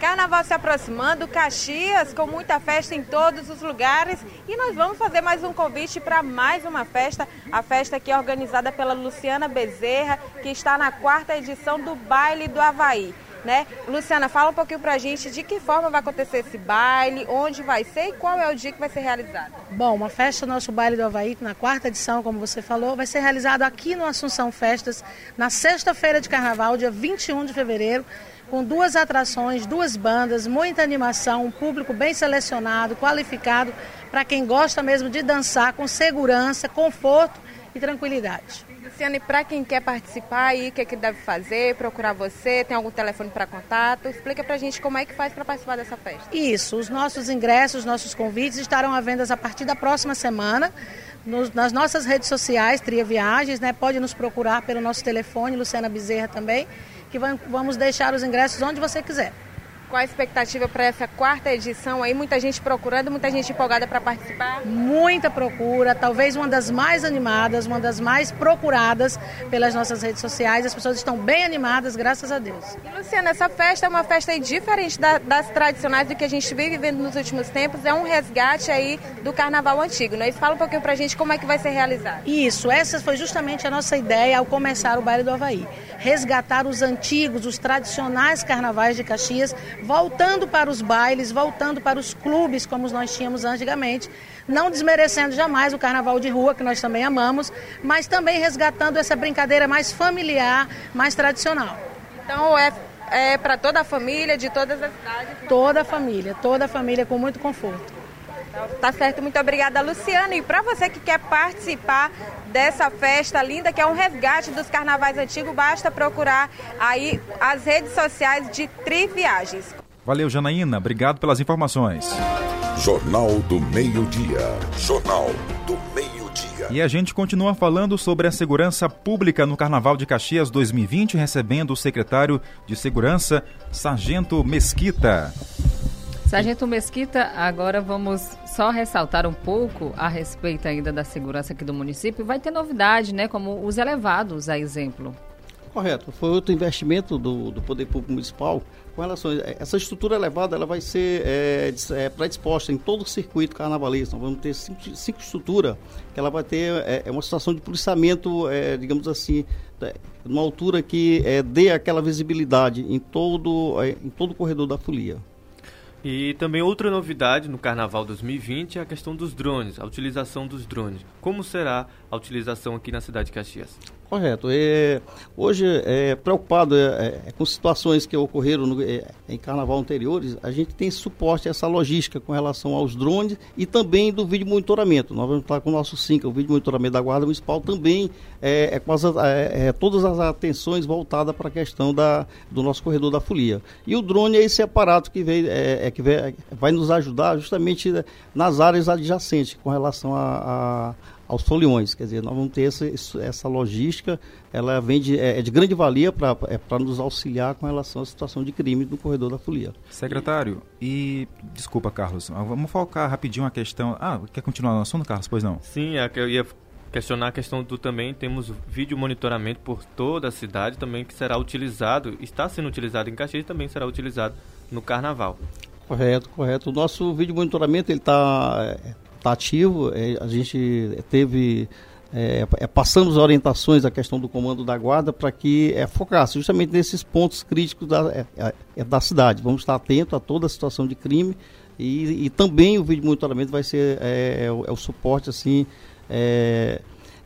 Carnaval se aproximando, Caxias com muita festa em todos os lugares e nós vamos fazer mais um convite para mais uma festa, a festa que é organizada pela Luciana Bezerra, que está na quarta edição do Baile do Havaí né? Luciana, fala um pouquinho pra gente de que forma vai acontecer esse baile, onde vai ser e qual é o dia que vai ser realizado. Bom, a festa Nosso Baile do Havaí, na quarta edição, como você falou, vai ser realizado aqui no Assunção Festas, na sexta-feira de carnaval, dia 21 de fevereiro, com duas atrações, duas bandas, muita animação, um público bem selecionado, qualificado, para quem gosta mesmo de dançar com segurança, conforto e tranquilidade. Luciane, para quem quer participar aí, o que, é que deve fazer, procurar você, tem algum telefone para contato? Explica para a gente como é que faz para participar dessa festa. Isso, os nossos ingressos, nossos convites estarão à venda a partir da próxima semana. Nos, nas nossas redes sociais, Tria Viagens, né? Pode nos procurar pelo nosso telefone, Luciana Bezerra também, que vamos deixar os ingressos onde você quiser. Qual a expectativa para essa quarta edição aí? Muita gente procurando, muita gente empolgada para participar? Muita procura, talvez uma das mais animadas, uma das mais procuradas pelas nossas redes sociais. As pessoas estão bem animadas, graças a Deus. E, Luciana, essa festa é uma festa diferente da, das tradicionais do que a gente vem vivendo nos últimos tempos. É um resgate aí do carnaval antigo, né? Fala um pouquinho para a gente como é que vai ser realizado. Isso, essa foi justamente a nossa ideia ao começar o baile do Havaí. Resgatar os antigos, os tradicionais carnavais de Caxias voltando para os bailes, voltando para os clubes como nós tínhamos antigamente, não desmerecendo jamais o carnaval de rua, que nós também amamos, mas também resgatando essa brincadeira mais familiar, mais tradicional. Então é, é para toda a família, de todas as cidades? Toda a família, toda a família com muito conforto. Tá certo, muito obrigada, Luciana. E para você que quer participar dessa festa linda, que é um resgate dos carnavais antigos, basta procurar aí as redes sociais de Tri Viagens. Valeu, Janaína. Obrigado pelas informações. Jornal do Meio-Dia. Jornal do Meio-Dia. E a gente continua falando sobre a segurança pública no Carnaval de Caxias 2020, recebendo o secretário de Segurança, Sargento Mesquita. Sargento Mesquita, agora vamos só ressaltar um pouco a respeito ainda da segurança aqui do município. Vai ter novidade, né? Como os elevados, a exemplo. Correto. Foi outro investimento do, do Poder Público Municipal com relação a essa estrutura elevada, ela vai ser é, é, predisposta em todo o circuito carnavalesco. Nós vamos ter cinco, cinco estruturas que ela vai ter é, é uma situação de policiamento, digamos assim, numa altura que dê aquela visibilidade em todo, em todo o corredor da folia. E também outra novidade no Carnaval 2020 é a questão dos drones, a utilização dos drones. Como será a utilização aqui na cidade de Caxias? Correto. É, hoje, é, preocupado é, é, com situações que ocorreram no, é, em carnaval anteriores, a gente tem suporte a essa logística com relação aos drones e também do vídeo monitoramento. Nós vamos estar com o nosso SINCA, o vídeo monitoramento da Guarda Municipal, também é, é com as, é, todas as atenções voltadas para a questão da, do nosso corredor da folia. E o drone é esse aparato que, veio, é, que vai nos ajudar justamente nas áreas adjacentes com relação a, a aos foliões. Quer dizer, nós vamos ter essa, essa logística, ela vem de, é, é de grande valia para é, nos auxiliar com relação à situação de crime no corredor da folia. Secretário, e desculpa, Carlos, vamos focar rapidinho a questão. Ah, quer continuar no assunto, Carlos? Pois não. Sim, é que eu ia questionar a questão do também temos vídeo monitoramento por toda a cidade também que será utilizado, está sendo utilizado em Caxias e também será utilizado no carnaval. Correto, correto. O nosso vídeo monitoramento ele está é, está ativo. É, a gente teve. É, é, passamos orientações à questão do comando da guarda para que é, focasse justamente nesses pontos críticos da, é, é, da cidade. Vamos estar atentos a toda a situação de crime e, e também o vídeo monitoramento vai ser é, o, o, suporte assim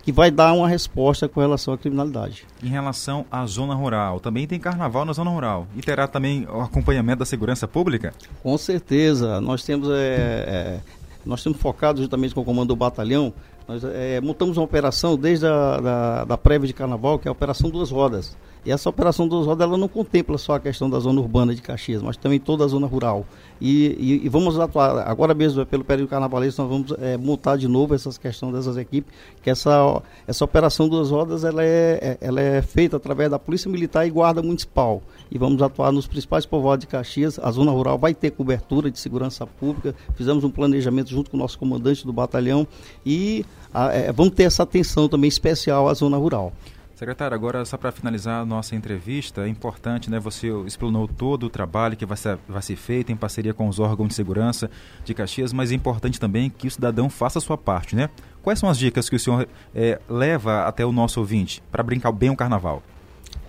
que vai dar uma resposta com relação à criminalidade. Em relação à zona rural, também tem carnaval na zona rural e terá também o acompanhamento da segurança pública? Com certeza, nós temos é, é, nós temos focado justamente com o comando do batalhão. Nós é, montamos uma operação desde a da, da prévia de carnaval, que é a Operação Duas Rodas. E essa operação dos rodas ela não contempla só a questão da zona urbana de Caxias, mas também toda a zona rural. E, e, e vamos atuar, agora mesmo, pelo período carnavalesco, nós vamos é, montar de novo essas questões dessas equipes, que essa, essa operação duas rodas ela é, é, ela é feita através da Polícia Militar e Guarda Municipal. E vamos atuar nos principais povoados de Caxias. A zona rural vai ter cobertura de segurança pública. Fizemos um planejamento junto com o nosso comandante do batalhão e a, é, vamos ter essa atenção também especial à zona rural. Secretário, agora só para finalizar a nossa entrevista, é importante, né? Você explanou todo o trabalho que vai ser, vai ser feito em parceria com os órgãos de segurança de Caxias, mas é importante também que o cidadão faça a sua parte, né? Quais são as dicas que o senhor é, leva até o nosso ouvinte para brincar bem o carnaval?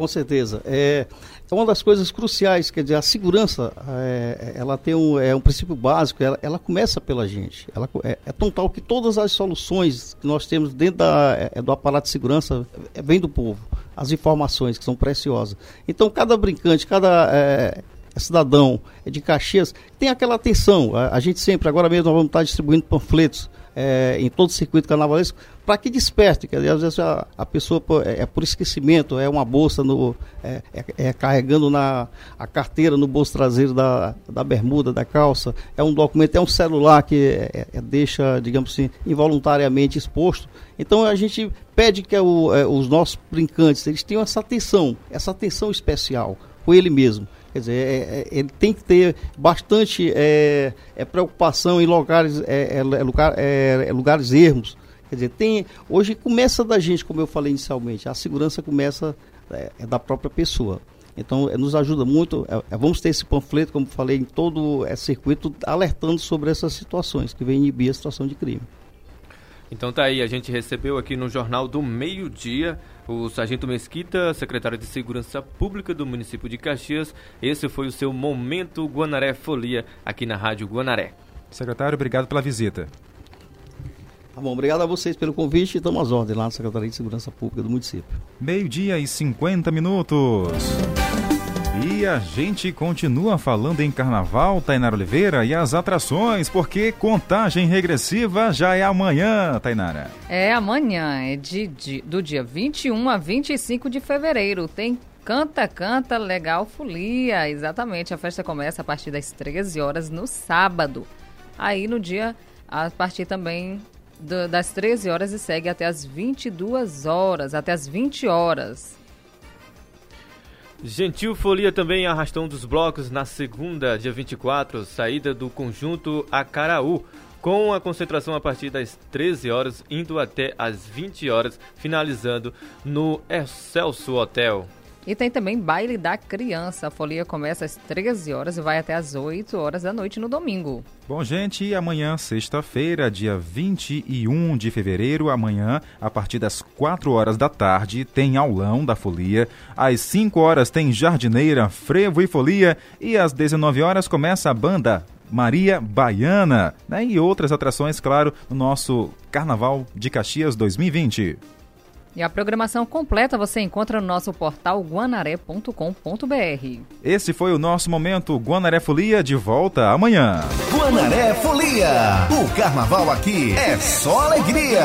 Com certeza. É, é uma das coisas cruciais, quer dizer, a segurança, é, ela tem um, é um princípio básico, ela, ela começa pela gente. Ela, é, é, tão tal que todas as soluções que nós temos dentro da, é, é do aparato de segurança é, vem do povo. As informações que são preciosas. Então, cada brincante, cada é, cidadão de Caxias tem aquela atenção. A, a, gente sempre, agora mesmo, nós vamos estar distribuindo panfletos é, em todo o circuito carnavalesco para que desperte, que às vezes a, a pessoa é, é, por esquecimento, é uma bolsa no, é, é, é, carregando na a carteira no bolso traseiro da, da bermuda, da calça, é um documento, é um celular que é, é, deixa, digamos assim, involuntariamente exposto. Então a gente pede que o, os nossos brincantes eles tenham essa atenção, essa atenção especial com ele mesmo. Quer dizer, é, é, ele tem que ter bastante é, é preocupação em lugares, é, é, lugar, lugares ermos, Quer dizer, tem, hoje começa da gente, como eu falei inicialmente, a segurança começa é, é da própria pessoa. Então, é, nos ajuda muito. É, é, vamos ter esse panfleto, como falei, em todo o circuito, alertando sobre essas situações que vem inibir a situação de crime. Então tá aí, a gente recebeu aqui no Jornal do Meio Dia o Sargento Mesquita, secretário de Segurança Pública do município de Caxias. Esse foi o seu Momento Guanaré Folia aqui na Rádio Guanaré. Secretário, obrigado pela visita. Tá bom, obrigado a vocês pelo convite e estamos às ordens lá na Secretaria de Segurança Pública do município. Meio-dia e 50 minutos. E a gente continua falando em carnaval, Tainara Oliveira, e as atrações, porque contagem regressiva já é amanhã, Tainara. É amanhã, é de, de, do dia 21 a 25 de fevereiro. Tem Canta, Canta Legal Folia. Exatamente, a festa começa a partir das 13 horas no sábado. Aí no dia, a partir também do, das 13 horas e segue até as 22 horas, até as 20 horas. Gentil Folia também arrastão dos blocos na segunda, dia 24, saída do conjunto Acaraú, com a concentração a partir das 13 horas, indo até as 20 horas, finalizando no Excelso Hotel. E tem também baile da criança. A folia começa às 13 horas e vai até às 8 horas da noite no domingo. Bom, gente, amanhã, sexta-feira, dia 21 de fevereiro, amanhã, a partir das 4 horas da tarde, tem aulão da folia. Às 5 horas tem jardineira, frevo e folia. E às 19 horas começa a banda Maria Baiana, né? E outras atrações, claro, no nosso Carnaval de Caxias 2020. E a programação completa você encontra no nosso portal guanaré.com.br. Esse foi o nosso momento Guanaré Folia de volta amanhã. Guanaré Folia. O carnaval aqui é só alegria.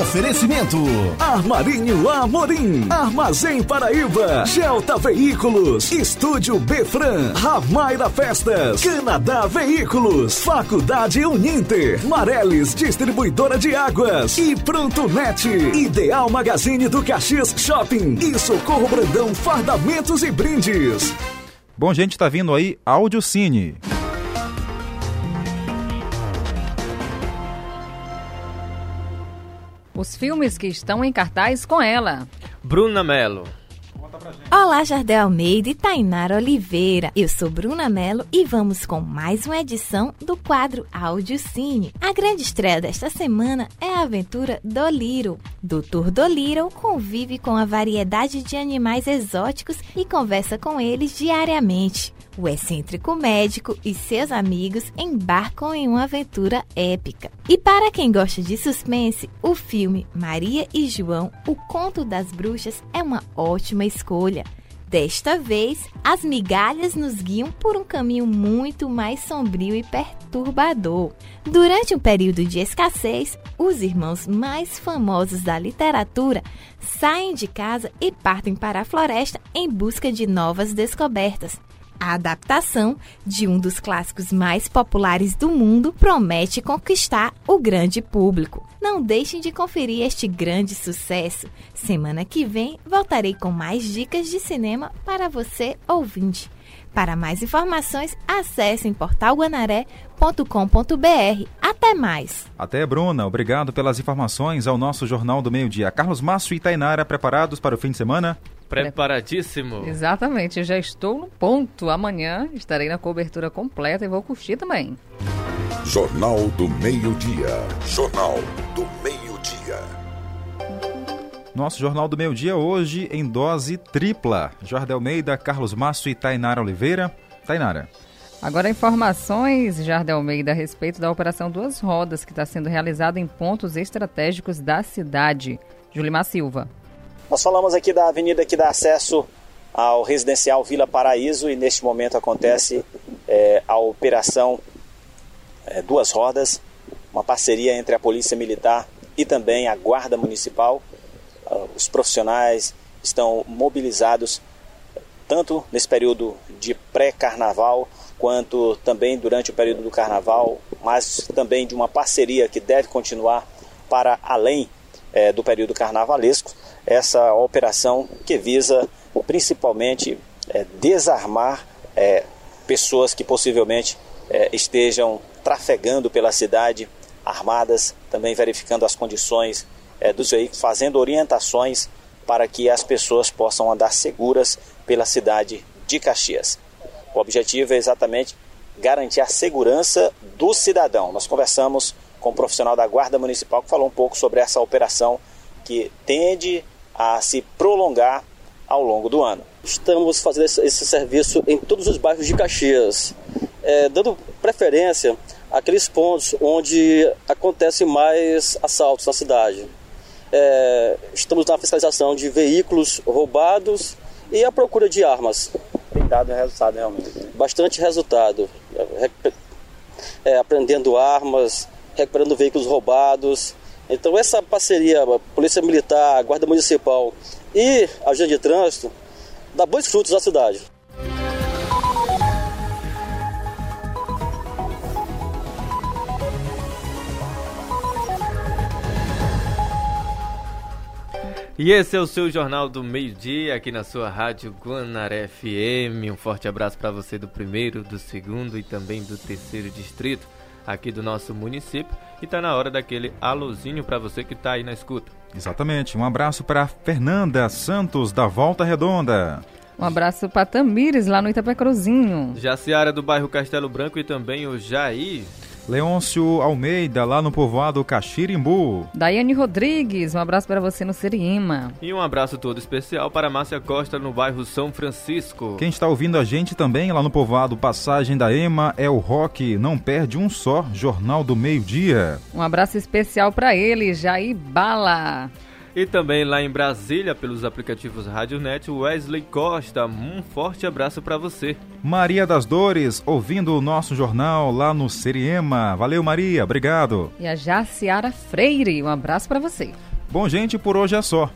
Oferecimento: Armarinho Amorim, Armazém Paraíba, Gelta Veículos, Estúdio Befran, Ramaira Festas, Canadá Veículos, Faculdade Uninter, Mareles Distribuidora de Águas. E Pronto Net, Ideal Magazine Magazine do Caxias Shopping e Socorro Brandão Fardamentos e Brindes. Bom, gente, tá vindo aí Áudio Cine. Os filmes que estão em cartaz com ela. Bruna Mello. Olá, Jardel Almeida e Tainara Oliveira. Eu sou Bruna Mello e vamos com mais uma edição do quadro Áudio Cine. A grande estreia desta semana é a aventura Doliro. Dr. Doliro convive com a variedade de animais exóticos e conversa com eles diariamente. O excêntrico médico e seus amigos embarcam em uma aventura épica. E para quem gosta de suspense, o filme Maria e João, O Conto das Bruxas é uma ótima escolha. Desta vez, as migalhas nos guiam por um caminho muito mais sombrio e perturbador. Durante um período de escassez, os irmãos mais famosos da literatura saem de casa e partem para a floresta em busca de novas descobertas. A adaptação de um dos clássicos mais populares do mundo promete conquistar o grande público. Não deixem de conferir este grande sucesso. Semana que vem voltarei com mais dicas de cinema para você ouvinte. Para mais informações, acessem portalguanaré.com.br. Até mais! Até, Bruna. Obrigado pelas informações ao nosso Jornal do Meio Dia. Carlos Márcio e Tainara preparados para o fim de semana? Preparadíssimo. Exatamente, eu já estou no ponto. Amanhã estarei na cobertura completa e vou curtir também. Jornal do Meio-Dia. Jornal do Meio-Dia. Nosso Jornal do Meio-Dia hoje em dose tripla. Jardel Almeida, Carlos Márcio e Tainara Oliveira. Tainara. Agora informações, Jardel Almeida, a respeito da Operação Duas Rodas, que está sendo realizada em pontos estratégicos da cidade. Julimar Silva. Nós falamos aqui da avenida que dá acesso ao residencial Vila Paraíso e neste momento acontece é, a operação é, Duas Rodas, uma parceria entre a Polícia Militar e também a Guarda Municipal. Uh, os profissionais estão mobilizados tanto nesse período de pré-carnaval quanto também durante o período do carnaval, mas também de uma parceria que deve continuar para além é, do período carnavalesco essa operação que visa principalmente é, desarmar é, pessoas que possivelmente é, estejam trafegando pela cidade armadas, também verificando as condições é, dos veículos, fazendo orientações para que as pessoas possam andar seguras pela cidade de Caxias. O objetivo é exatamente garantir a segurança do cidadão. Nós conversamos com um profissional da Guarda Municipal que falou um pouco sobre essa operação que tende a se prolongar ao longo do ano. Estamos fazendo esse, serviço em todos os bairros de Caxias, é, dando preferência àqueles pontos onde acontecem mais assaltos na cidade. É, estamos na fiscalização de veículos roubados e a procura de armas. tem dado resultado realmente. Bastante resultado. É, aprendendo armas, recuperando veículos roubados. Então essa parceria, Polícia Militar, Guarda Municipal e Agente de Trânsito, dá bons frutos à cidade. E esse é o seu Jornal do Meio-Dia, aqui na sua rádio Guanaré FM. Um forte abraço para você do primeiro, do segundo e também do terceiro distrito aqui do nosso município. E tá na hora daquele alôzinho para você que tá aí na escuta. Exatamente. Um abraço para Fernanda Santos, da Volta Redonda. Um abraço para Tamires, lá no Itapecruzinho. Jaciara, do bairro Castelo Branco e também o Jair Leôncio Almeida, lá no povoado Caxirimbu. Daiane Rodrigues, um abraço para você no Seriema. E um abraço todo especial para Márcia Costa, no bairro São Francisco. Quem está ouvindo a gente também lá no povoado Passagem da Ema é o Rock, não perde um só, Jornal do Meio Dia. Um abraço especial para ele, Jair Bala. E também lá em Brasília, pelos aplicativos Radionet, Wesley Costa. Um forte abraço para você. Maria das Dores, ouvindo o nosso jornal lá no Seriema. Valeu, Maria, obrigado. E a Jaciara Freire, um abraço para você. Bom, gente, por hoje é só.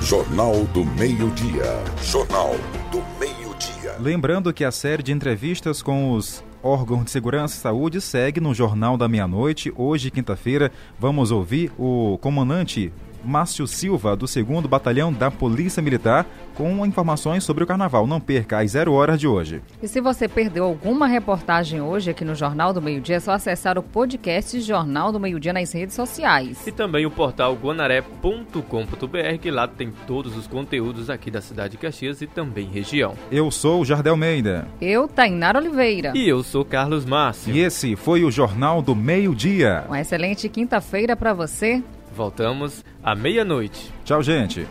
Jornal do Meio-Dia. Jornal do Meio-Dia. Lembrando que a série de entrevistas com os órgãos de segurança e saúde segue no Jornal da Meia-Noite. Hoje, quinta-feira, vamos ouvir o comandante Márcio Silva, do 2 Batalhão da Polícia Militar, com informações sobre o carnaval. Não perca às zero horas de hoje. E se você perdeu alguma reportagem hoje aqui no Jornal do Meio Dia, é só acessar o podcast Jornal do Meio Dia nas redes sociais. E também o portal guanaré.com.br, que lá tem todos os conteúdos aqui da cidade de Caxias e também região. Eu sou o Jardel Meida. Eu, Tainara Oliveira. E eu sou Carlos Márcio. E esse foi o Jornal do Meio Dia. Uma excelente quinta-feira para você. Voltamos à meia-noite. Tchau, gente.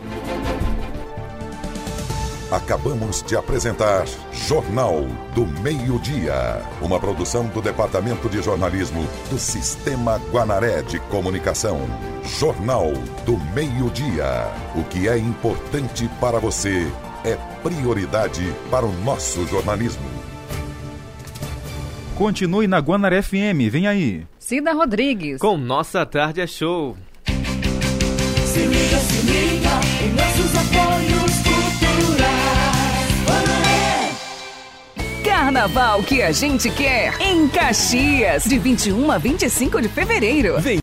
Acabamos de apresentar Jornal do Meio-Dia, uma produção do Departamento de Jornalismo do Sistema Guanaré de Comunicação. Jornal do Meio-Dia. O que é importante para você é prioridade para o nosso jornalismo. Continue na Guanaré FM, vem aí. Cida Rodrigues. Com Nossa Tarde é Show. Se liga, se liga em nossos apoios culturais. Carnaval que a gente quer em Caxias, de 21 a 25 de fevereiro. Vem